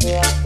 Yeah.